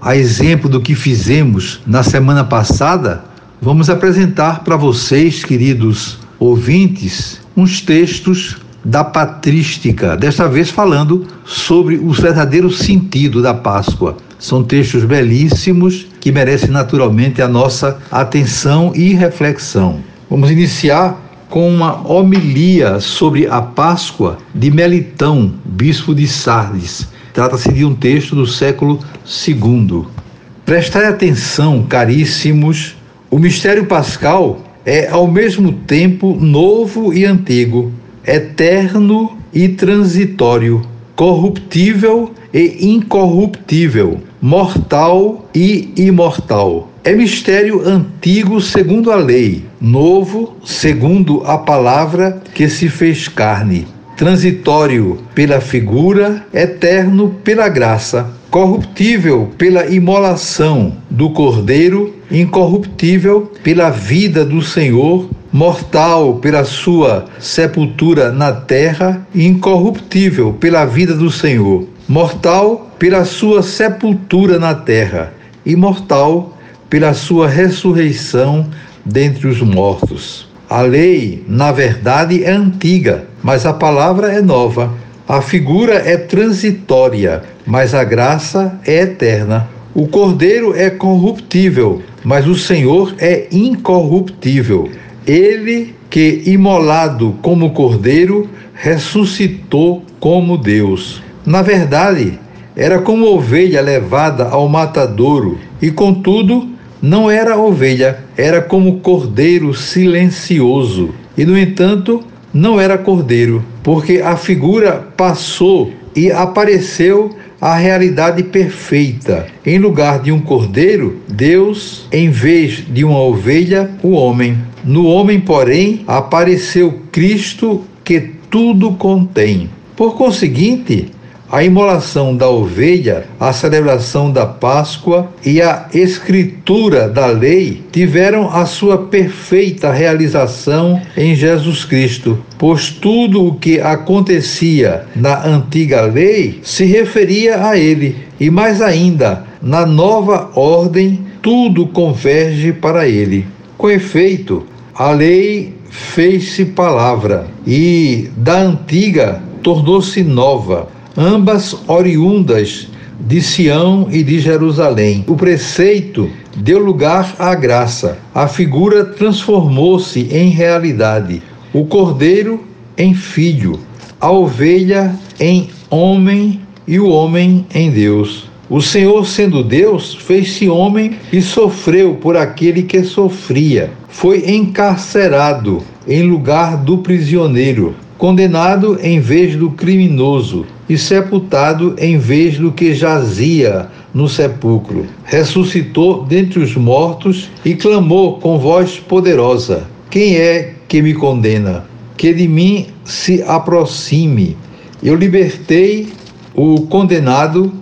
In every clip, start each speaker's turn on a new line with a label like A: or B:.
A: a exemplo do que fizemos na semana passada, vamos apresentar para vocês, queridos ouvintes, uns textos da patrística, desta vez falando sobre o verdadeiro sentido da Páscoa. São textos belíssimos que merecem naturalmente a nossa atenção e reflexão. Vamos iniciar com uma homilia sobre a Páscoa de Melitão, bispo de Sardes Trata-se de um texto do século II. Prestai atenção, caríssimos, o mistério pascal é ao mesmo tempo novo e antigo, eterno e transitório, corruptível e incorruptível, mortal e imortal. É mistério antigo segundo a lei, novo segundo a palavra que se fez carne transitório pela figura, eterno pela graça, corruptível pela imolação do Cordeiro, incorruptível pela vida do Senhor, mortal pela sua sepultura na terra, incorruptível pela vida do Senhor, mortal pela sua sepultura na terra, imortal pela sua ressurreição dentre os mortos. A lei, na verdade, é antiga, mas a palavra é nova. A figura é transitória, mas a graça é eterna. O cordeiro é corruptível, mas o Senhor é incorruptível. Ele que, imolado como cordeiro, ressuscitou como Deus. Na verdade, era como ovelha levada ao matadouro, e contudo, não era ovelha, era como cordeiro silencioso. E, no entanto, não era cordeiro, porque a figura passou e apareceu a realidade perfeita. Em lugar de um cordeiro, Deus, em vez de uma ovelha, o homem. No homem, porém, apareceu Cristo que tudo contém. Por conseguinte, a imolação da ovelha, a celebração da Páscoa e a escritura da lei tiveram a sua perfeita realização em Jesus Cristo, pois tudo o que acontecia na antiga lei se referia a ele, e mais ainda, na nova ordem, tudo converge para ele. Com efeito, a lei fez-se palavra e da antiga tornou-se nova ambas oriundas de Sião e de Jerusalém. O preceito deu lugar à graça. A figura transformou-se em realidade. O cordeiro em filho, a ovelha em homem e o homem em Deus. O Senhor, sendo Deus, fez-se homem e sofreu por aquele que sofria. Foi encarcerado em lugar do prisioneiro, condenado em vez do criminoso e sepultado em vez do que jazia no sepulcro. Ressuscitou dentre os mortos e clamou com voz poderosa: Quem é que me condena? Que de mim se aproxime. Eu libertei o condenado,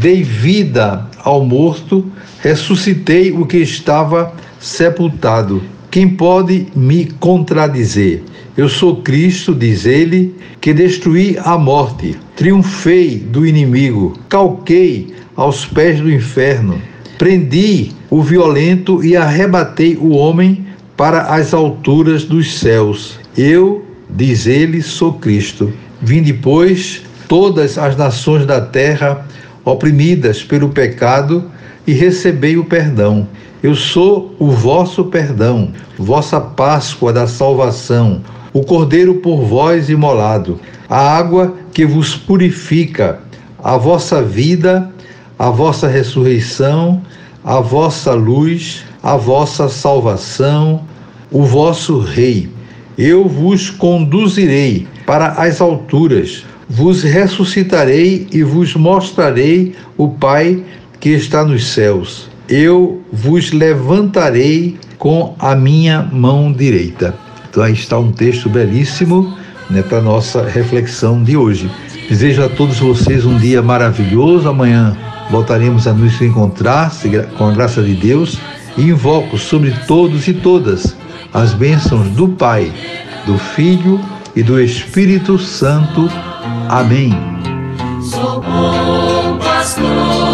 A: dei vida ao morto, ressuscitei o que estava sepultado. Quem pode me contradizer? Eu sou Cristo, diz ele, que destruí a morte, triunfei do inimigo, calquei aos pés do inferno, prendi o violento e arrebatei o homem para as alturas dos céus. Eu, diz ele, sou Cristo. Vim depois todas as nações da terra oprimidas pelo pecado e recebei o perdão. Eu sou o vosso perdão, vossa Páscoa da salvação, o Cordeiro por vós imolado, a água que vos purifica, a vossa vida, a vossa ressurreição, a vossa luz, a vossa salvação, o vosso Rei. Eu vos conduzirei para as alturas, vos ressuscitarei e vos mostrarei o Pai que está nos céus. Eu vos levantarei com a minha mão direita. Então aí está um texto belíssimo né, para nossa reflexão de hoje. Desejo a todos vocês um dia maravilhoso. Amanhã voltaremos a nos encontrar com a graça de Deus e invoco sobre todos e todas as bênçãos do Pai, do Filho e do Espírito Santo. Amém.
B: Sou bom pastor,